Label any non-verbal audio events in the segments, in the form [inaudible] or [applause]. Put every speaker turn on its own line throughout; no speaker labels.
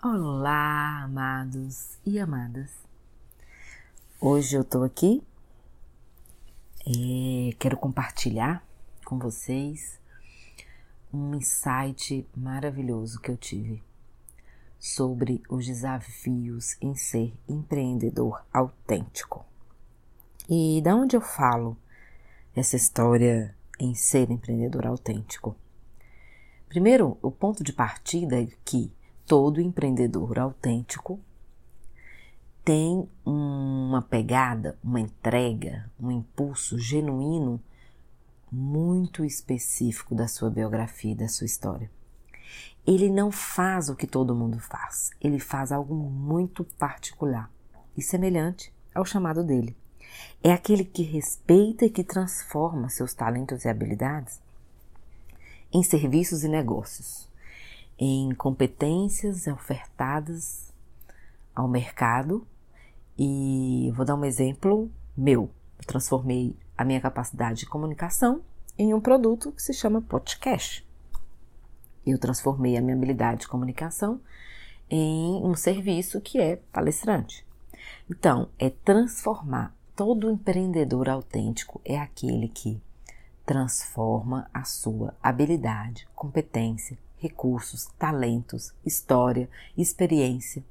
Olá, amados e amadas. Hoje eu tô aqui, e quero compartilhar com vocês um insight maravilhoso que eu tive sobre os desafios em ser empreendedor autêntico. E da onde eu falo essa história em ser empreendedor autêntico? Primeiro, o ponto de partida é que todo empreendedor autêntico tem uma pegada, uma entrega, um impulso genuíno muito específico da sua biografia, da sua história. Ele não faz o que todo mundo faz, ele faz algo muito particular e semelhante ao chamado dele. É aquele que respeita e que transforma seus talentos e habilidades em serviços e negócios em competências ofertadas ao mercado e vou dar um exemplo meu. Eu transformei a minha capacidade de comunicação em um produto que se chama podcast. Eu transformei a minha habilidade de comunicação em um serviço que é palestrante. Então, é transformar. Todo empreendedor autêntico é aquele que transforma a sua habilidade, competência, recursos, talentos, história, experiência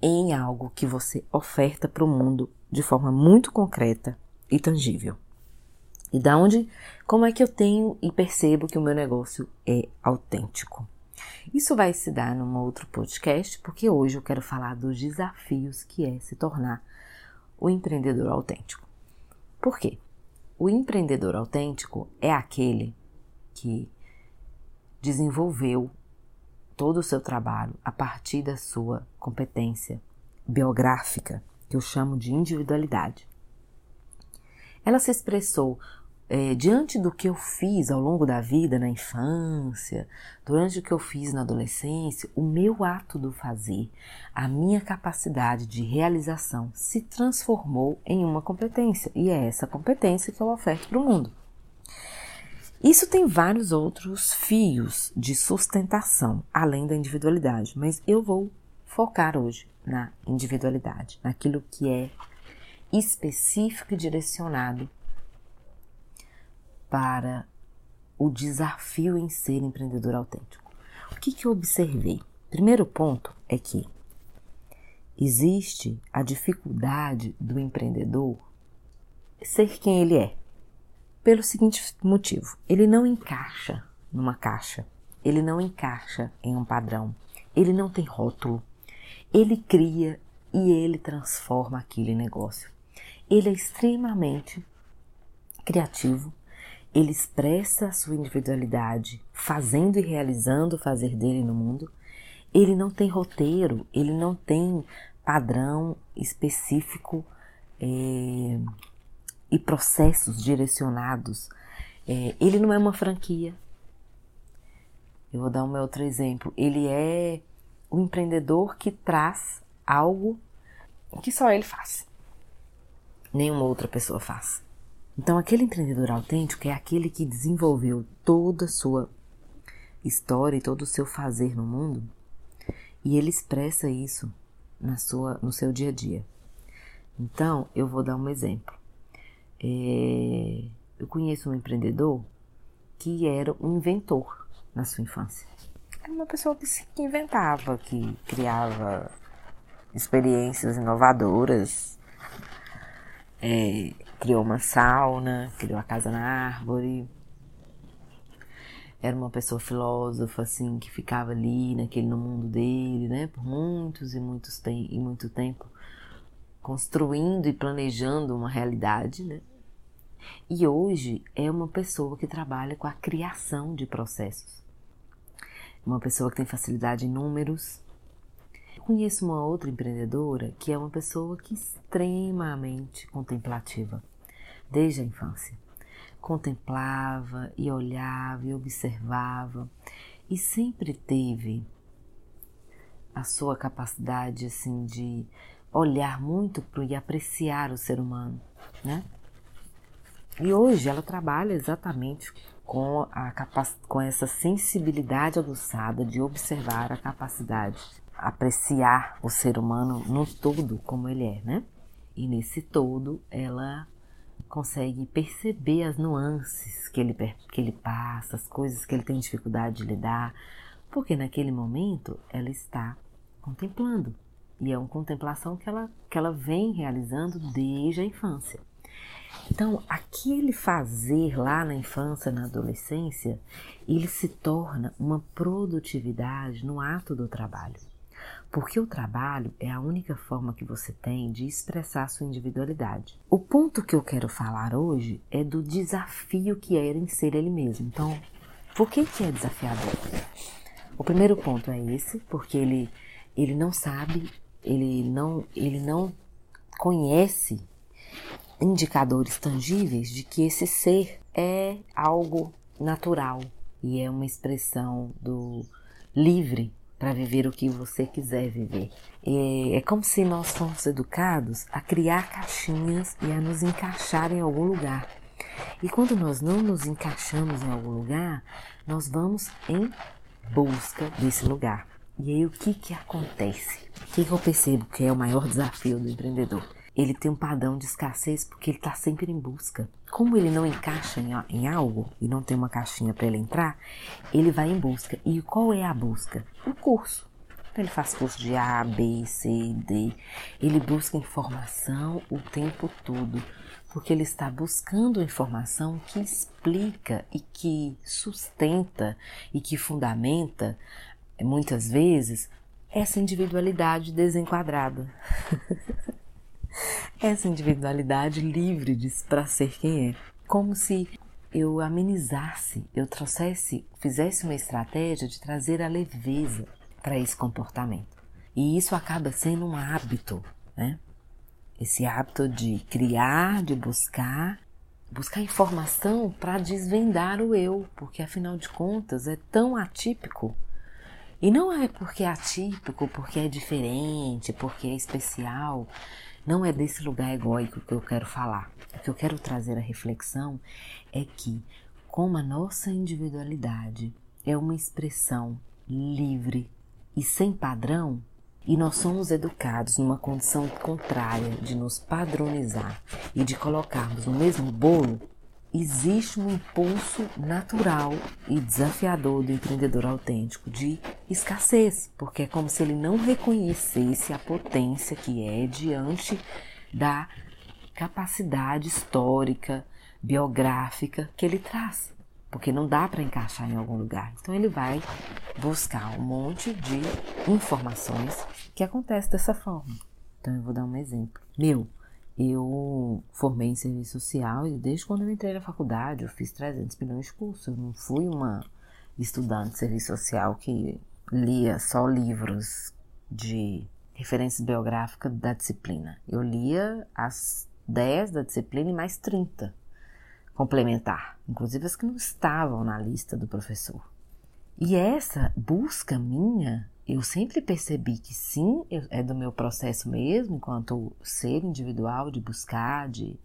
em algo que você oferta para o mundo de forma muito concreta e tangível. E da onde, como é que eu tenho e percebo que o meu negócio é autêntico? Isso vai se dar num outro podcast, porque hoje eu quero falar dos desafios que é se tornar o empreendedor autêntico. Por quê? O empreendedor autêntico é aquele que desenvolveu todo o seu trabalho a partir da sua competência biográfica, que eu chamo de individualidade. Ela se expressou é, diante do que eu fiz ao longo da vida, na infância, durante o que eu fiz na adolescência, o meu ato do fazer, a minha capacidade de realização se transformou em uma competência e é essa competência que eu oferto para o mundo. Isso tem vários outros fios de sustentação, além da individualidade, mas eu vou focar hoje na individualidade, naquilo que é específico e direcionado para o desafio em ser empreendedor autêntico. O que, que eu observei? Primeiro ponto é que existe a dificuldade do empreendedor ser quem ele é pelo seguinte motivo: ele não encaixa numa caixa, ele não encaixa em um padrão, ele não tem rótulo, ele cria e ele transforma aquilo em negócio. Ele é extremamente criativo, ele expressa a sua individualidade fazendo e realizando o fazer dele no mundo. Ele não tem roteiro, ele não tem padrão específico. É, e processos direcionados. É, ele não é uma franquia. Eu vou dar um outro exemplo. Ele é o empreendedor que traz algo que só ele faz. Nenhuma outra pessoa faz. Então, aquele empreendedor autêntico é aquele que desenvolveu toda a sua história e todo o seu fazer no mundo e ele expressa isso na sua, no seu dia a dia. Então, eu vou dar um exemplo. É, eu conheço um empreendedor que era um inventor na sua infância. Era uma pessoa que inventava, que criava experiências inovadoras, é, criou uma sauna, criou a casa na árvore. Era uma pessoa filósofa, assim, que ficava ali naquele no mundo dele, né, por muitos e muitos tem, e muito tempo construindo e planejando uma realidade, né? E hoje é uma pessoa que trabalha com a criação de processos. Uma pessoa que tem facilidade em números. Eu conheço uma outra empreendedora que é uma pessoa que é extremamente contemplativa, desde a infância. Contemplava e olhava e observava e sempre teve a sua capacidade assim de olhar muito para e apreciar o ser humano, né? E hoje ela trabalha exatamente com, a com essa sensibilidade aguçada de observar a capacidade, apreciar o ser humano no todo como ele é, né? E nesse todo, ela consegue perceber as nuances que ele, que ele passa, as coisas que ele tem dificuldade de lidar, porque naquele momento ela está contemplando. E é uma contemplação que ela, que ela vem realizando desde a infância. Então, aquele fazer lá na infância, na adolescência, ele se torna uma produtividade no ato do trabalho. Porque o trabalho é a única forma que você tem de expressar sua individualidade. O ponto que eu quero falar hoje é do desafio que era em ser ele mesmo. Então, por que, que é desafiador? O primeiro ponto é esse, porque ele, ele não sabe, ele não, ele não conhece indicadores tangíveis de que esse ser é algo natural e é uma expressão do livre para viver o que você quiser viver. É, é como se nós fôssemos educados a criar caixinhas e a nos encaixar em algum lugar. E quando nós não nos encaixamos em algum lugar, nós vamos em busca desse lugar. E aí o que que acontece? O que, que eu percebo que é o maior desafio do empreendedor? ele tem um padrão de escassez porque ele está sempre em busca. Como ele não encaixa em, em algo e não tem uma caixinha para ele entrar, ele vai em busca. E qual é a busca? O curso. Ele faz curso de A, B, C, D. Ele busca informação o tempo todo, porque ele está buscando informação que explica e que sustenta e que fundamenta, muitas vezes, essa individualidade desenquadrada. [laughs] essa individualidade livre para ser quem é. Como se eu amenizasse, eu trouxesse, fizesse uma estratégia de trazer a leveza para esse comportamento. E isso acaba sendo um hábito, né? Esse hábito de criar, de buscar, buscar informação para desvendar o eu, porque afinal de contas é tão atípico. E não é porque é atípico, porque é diferente, porque é especial, não é desse lugar egóico que eu quero falar. O que eu quero trazer a reflexão é que, como a nossa individualidade é uma expressão livre e sem padrão, e nós somos educados numa condição contrária de nos padronizar e de colocarmos no mesmo bolo, existe um impulso natural e desafiador do empreendedor autêntico de escassez, porque é como se ele não reconhecesse a potência que é diante da capacidade histórica, biográfica que ele traz, porque não dá para encaixar em algum lugar. Então ele vai buscar um monte de informações que acontece dessa forma. Então eu vou dar um exemplo. Meu, eu formei em serviço social e desde quando eu entrei na faculdade eu fiz 300 milhões de cursos. Eu não fui uma estudante de serviço social que lia só livros de referências biográficas da disciplina. Eu lia as 10 da disciplina e mais 30 complementar, inclusive as que não estavam na lista do professor. E essa busca minha eu sempre percebi que sim, é do meu processo mesmo, enquanto ser individual, de buscar, de,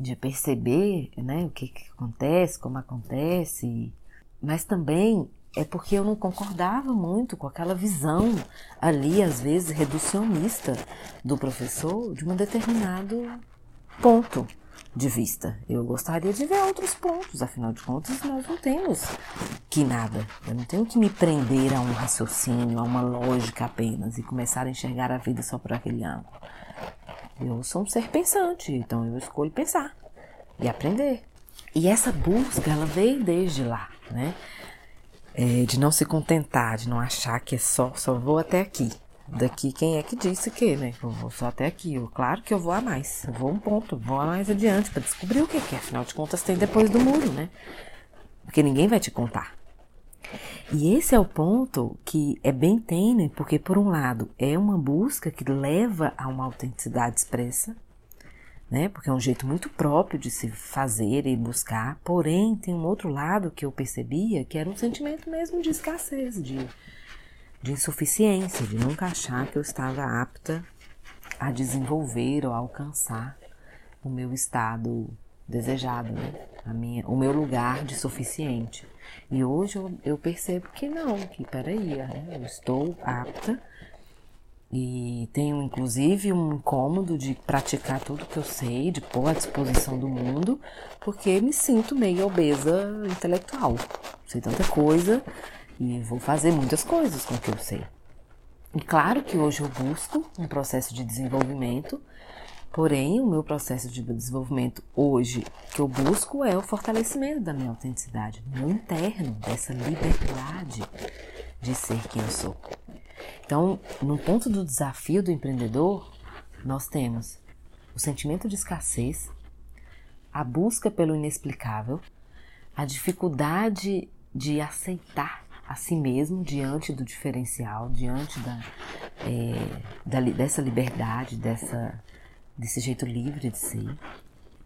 de perceber né, o que, que acontece, como acontece, mas também é porque eu não concordava muito com aquela visão ali, às vezes, reducionista do professor de um determinado ponto de vista. Eu gostaria de ver outros pontos, afinal de contas, nós não temos que nada. Eu não tenho que me prender a um raciocínio, a uma lógica apenas e começar a enxergar a vida só por aquele ângulo. Eu sou um ser pensante, então eu escolho pensar e aprender. E essa busca, ela veio desde lá, né? É, de não se contentar, de não achar que é só, só vou até aqui daqui quem é que disse que, né? Eu vou só até aqui. Eu, claro que eu vou a mais. Eu vou um ponto, vou a mais adiante para descobrir o que, que é. Afinal de contas, tem depois do muro, né? Porque ninguém vai te contar. E esse é o ponto que é bem tênue, porque por um lado é uma busca que leva a uma autenticidade expressa, né? Porque é um jeito muito próprio de se fazer e buscar. Porém, tem um outro lado que eu percebia que era um sentimento mesmo de escassez, de de insuficiência, de nunca achar que eu estava apta a desenvolver ou a alcançar o meu estado desejado, né? a minha, o meu lugar de suficiente. E hoje eu, eu percebo que não, que peraí, né, eu estou apta e tenho inclusive um incômodo de praticar tudo que eu sei, de pôr à disposição do mundo, porque me sinto meio obesa intelectual. Sei tanta coisa e vou fazer muitas coisas com o que eu sei. E claro que hoje eu busco um processo de desenvolvimento, porém o meu processo de desenvolvimento hoje que eu busco é o fortalecimento da minha autenticidade, do meu interno, dessa liberdade de ser quem eu sou. Então, no ponto do desafio do empreendedor, nós temos o sentimento de escassez, a busca pelo inexplicável, a dificuldade de aceitar a si mesmo diante do diferencial, diante da, é, da dessa liberdade, dessa, desse jeito livre de ser,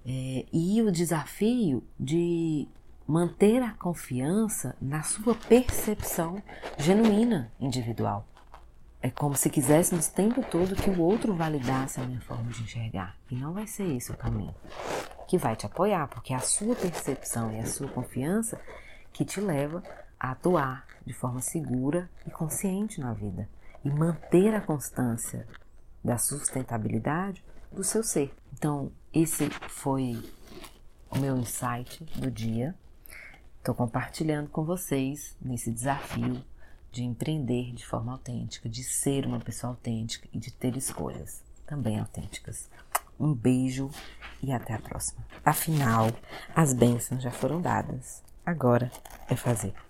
é, e o desafio de manter a confiança na sua percepção genuína individual. É como se quiséssemos o tempo todo que o outro validasse a minha forma de enxergar. E não vai ser esse o caminho que vai te apoiar, porque é a sua percepção e a sua confiança que te leva a atuar de forma segura e consciente na vida e manter a constância da sustentabilidade do seu ser. Então, esse foi o meu insight do dia. Estou compartilhando com vocês nesse desafio de empreender de forma autêntica, de ser uma pessoa autêntica e de ter escolhas também autênticas. Um beijo e até a próxima. Afinal, as bênçãos já foram dadas. Agora é fazer.